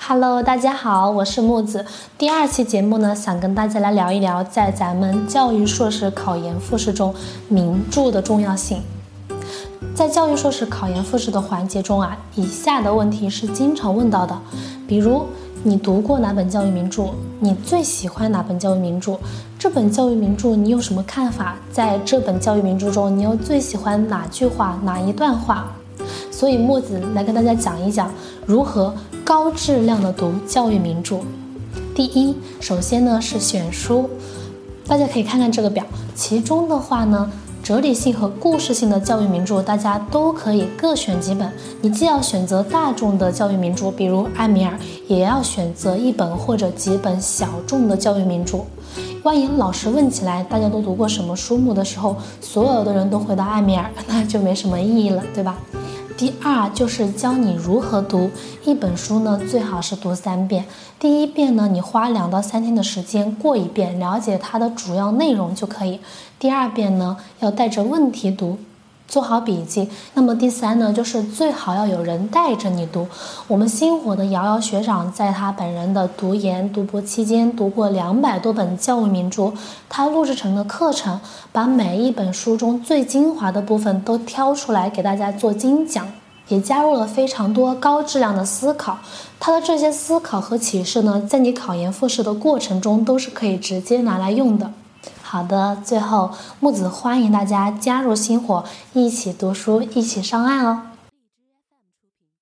Hello，大家好，我是木子。第二期节目呢，想跟大家来聊一聊，在咱们教育硕士考研复试中，名著的重要性。在教育硕士考研复试的环节中啊，以下的问题是经常问到的，比如你读过哪本教育名著？你最喜欢哪本教育名著？这本教育名著你有什么看法？在这本教育名著中，你又最喜欢哪句话、哪一段话？所以墨子来跟大家讲一讲如何高质量的读教育名著。第一，首先呢是选书，大家可以看看这个表，其中的话呢，哲理性和故事性的教育名著，大家都可以各选几本。你既要选择大众的教育名著，比如艾米尔，也要选择一本或者几本小众的教育名著。万一老师问起来，大家都读过什么书目的时候，所有的人都回答艾米尔，那就没什么意义了，对吧？第二就是教你如何读一本书呢，最好是读三遍。第一遍呢，你花两到三天的时间过一遍，了解它的主要内容就可以。第二遍呢，要带着问题读。做好笔记。那么第三呢，就是最好要有人带着你读。我们星火的瑶瑶学长在他本人的读研读博期间，读过两百多本教育名著，他录制成的课程，把每一本书中最精华的部分都挑出来给大家做精讲，也加入了非常多高质量的思考。他的这些思考和启示呢，在你考研复试的过程中都是可以直接拿来用的。好的，最后木子欢迎大家加入星火，一起读书，一起上岸哦。